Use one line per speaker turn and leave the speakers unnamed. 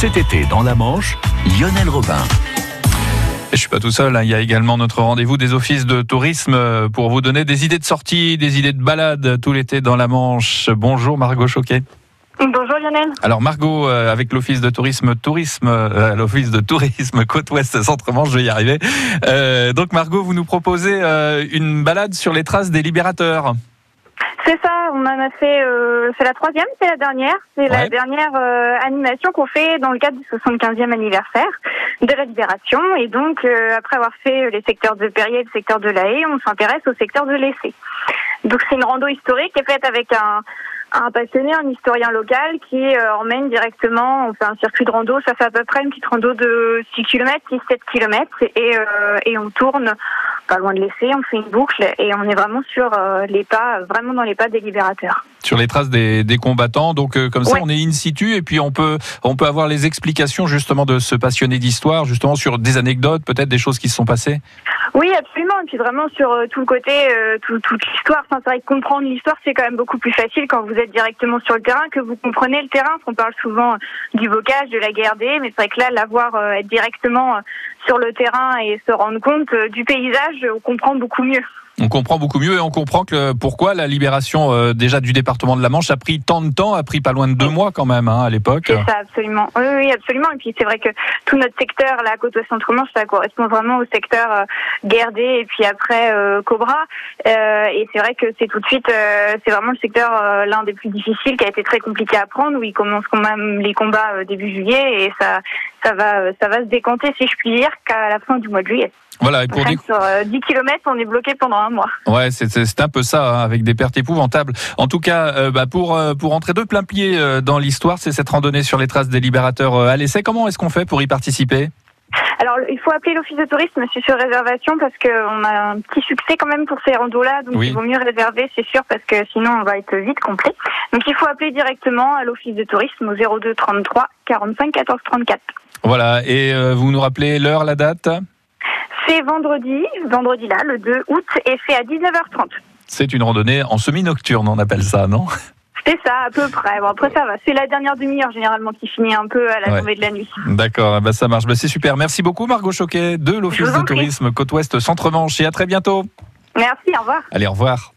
Cet été, dans la Manche, Lionel Robin.
Je suis pas tout seul, hein. il y a également notre rendez-vous des offices de tourisme euh, pour vous donner des idées de sortie, des idées de balade tout l'été dans la Manche. Bonjour Margot Choquet.
Bonjour Lionel.
Alors Margot, euh, avec l'office de tourisme tourisme, euh, l'office de tourisme côte ouest centre Manche, je vais y arriver. Euh, donc Margot, vous nous proposez euh, une balade sur les traces des libérateurs.
C'est ça, on en a fait, euh, c'est la troisième, c'est la dernière, c'est la dernière euh, animation qu'on fait dans le cadre du 75e anniversaire de la Libération. Et donc, euh, après avoir fait les secteurs de Perrier et le secteur de La Haye, on s'intéresse au secteur de l'Essai. Donc c'est une rando historique qui est faite avec un, un passionné, un historien local qui euh, emmène directement, on fait un circuit de rando, ça fait à peu près une petite rando de 6 km, 6-7 km et, euh, et on tourne pas loin de l'essai, on fait une boucle et on est vraiment sur euh, les pas, vraiment dans les pas des libérateurs.
Sur les traces des, des combattants, donc euh, comme ça
Ouais.
on est in situ et puis on peut on peut avoir les explications justement de ce passionné d'histoire, justement sur des anecdotes, peut-être des choses qui se sont passées.
Oui, absolument. Et puis vraiment sur euh, tout le côté, tout- toute l'histoire. Enfin, c'est vrai que comprendre l'histoire, c'est quand même beaucoup plus facile quand vous êtes directement sur le terrain, que vous comprenez le terrain. On parle souvent du bocage, de la guerre des, mais c'est vrai que là, l'avoir être directement sur le terrain et se rendre compte euh, du paysage, on comprend beaucoup mieux.
On comprend beaucoup mieux et on comprend que pourquoi la libération euh, déjà du département de la Manche a pris tant de temps, a pris pas loin de deux mois quand même hein, à l'époque.
C'est ça, absolument. Oui, oui, absolument. Et puis c'est vrai que tout notre secteur, la côte ouest centre-manche, ça correspond vraiment au secteur euh, Guerdé et puis après euh, Cobra. Et c'est vrai que c'est tout de suite, c'est vraiment le secteur l'un des plus difficiles, qui a été très compliqué à prendre, où il commence quand même les combats début juillet et ça, ça va, euh, ça va se décanter, si je puis dire, qu'à la fin du mois de juillet.
Voilà, et pour
que Sur euh, 10 km, on est bloqué pendant un mois.
ouais, c'est- c'est c'est un peu ça, hein, avec des pertes épouvantables. En tout cas, euh, bah, pour euh, pour entrer de plein pied euh, dans l'histoire, c'est cette randonnée sur les traces des libérateurs euh, à l'essai. Comment est-ce qu'on fait pour y participer?
Alors, il faut appeler l'office de tourisme, c'est sur réservation parce qu'on a un petit succès quand même pour ces randos-là, donc
Oui.
il vaut mieux réserver, c'est sûr, parce que sinon on va être vite complet. Donc il faut appeler directement à l'office de tourisme au 02 33 45 14 34.
Voilà, et euh, vous nous rappelez l'heure, la date?
C'est vendredi, vendredi là, le 2 août, et c'est à 19h30.
C'est une randonnée en semi-nocturne, on appelle ça, non?
C'est ça, à peu près. Bon, après ça va, c'est la dernière demi-heure généralement qui finit un peu à la
Ouais.
tombée de la nuit.
D'accord, bah, ça marche. Bah, c'est super. Merci beaucoup, Margot Choquet, de l'Office de tourisme Côte-Ouest Centre-Manche. Et à très bientôt.
Merci, au revoir.
Allez, au revoir.